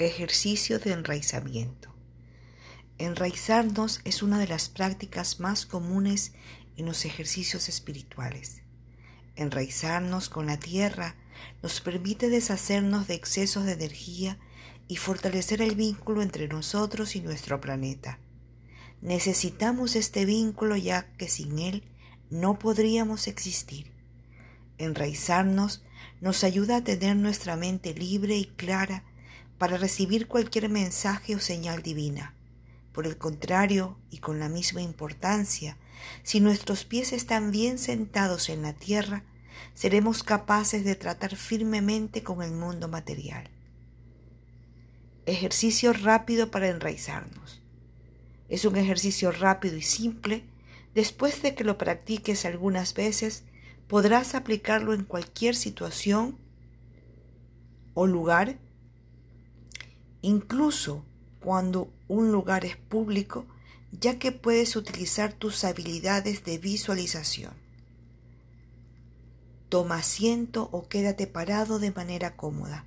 Ejercicio de enraizamiento. Enraizarnos es una de las prácticas más comunes en los ejercicios espirituales. Enraizarnos con la tierra nos permite deshacernos de excesos de energía y fortalecer el vínculo entre nosotros y nuestro planeta. Necesitamos este vínculo ya que sin él no podríamos existir. Enraizarnos nos ayuda a tener nuestra mente libre y clara para recibir cualquier mensaje o señal divina. Por el contrario, y con la misma importancia, si nuestros pies están bien sentados en la tierra, seremos capaces de tratar firmemente con el mundo material. Ejercicio rápido para enraizarnos. Es un ejercicio rápido y simple. Después de que lo practiques algunas veces, podrás aplicarlo en cualquier situación o lugar incluso cuando un lugar es público, ya que puedes utilizar tus habilidades de visualización. Toma asiento o quédate parado de manera cómoda.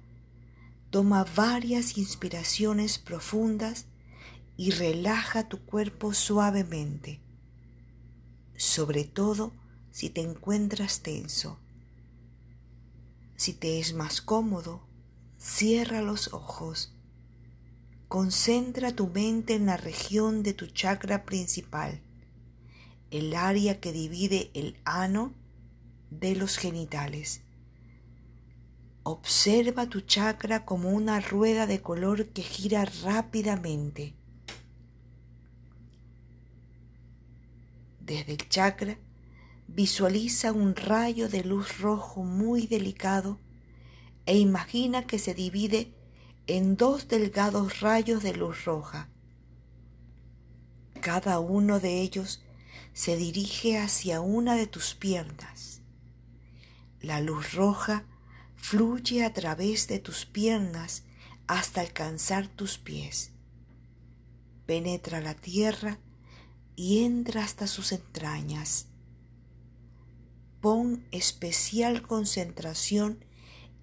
Toma varias inspiraciones profundas y relaja tu cuerpo suavemente, sobre todo si te encuentras tenso. Si te es más cómodo, cierra los ojos Concentra tu mente en la región de tu chakra principal, el área que divide el ano de los genitales. Observa tu chakra como una rueda de color que gira rápidamente. Desde el chakra visualiza un rayo de luz rojo muy delicado e imagina que se divide en dos delgados rayos de luz roja. Cada uno de ellos se dirige hacia una de tus piernas. La luz roja fluye a través de tus piernas hasta alcanzar tus pies. Penetra la tierra y entra hasta sus entrañas. Pon especial concentración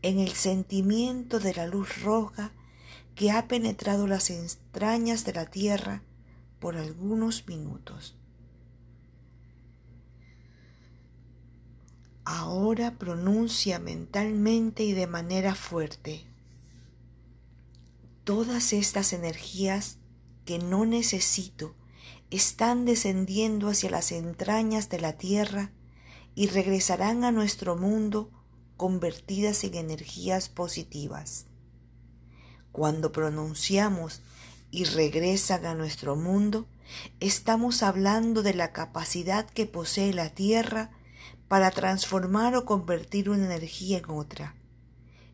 en el sentimiento de la luz roja que ha penetrado las entrañas de la tierra por algunos minutos. Ahora pronuncia mentalmente y de manera fuerte todas estas energías que no necesito están descendiendo hacia las entrañas de la tierra y regresarán a nuestro mundo convertidas en energías positivas. Cuando pronunciamos y regresan a nuestro mundo, estamos hablando de la capacidad que posee la Tierra para transformar o convertir una energía en otra.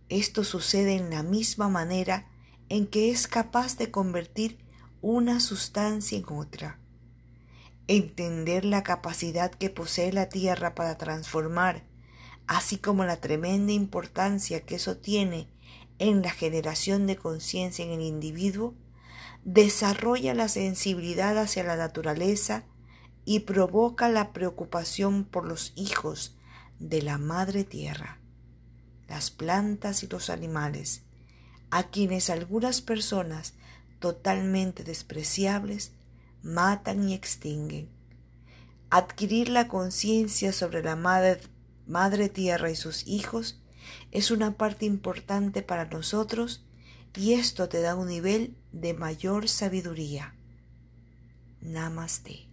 Esto sucede en la misma manera en que es capaz de convertir una sustancia en otra. Entender la capacidad que posee la Tierra para transformar así como la tremenda importancia que eso tiene en la generación de conciencia en el individuo, desarrolla la sensibilidad hacia la naturaleza y provoca la preocupación por los hijos de la madre tierra, las plantas y los animales, a quienes algunas personas totalmente despreciables matan y extinguen. Adquirir la conciencia sobre la madre Madre Tierra y sus hijos es una parte importante para nosotros y esto te da un nivel de mayor sabiduría. Namaste.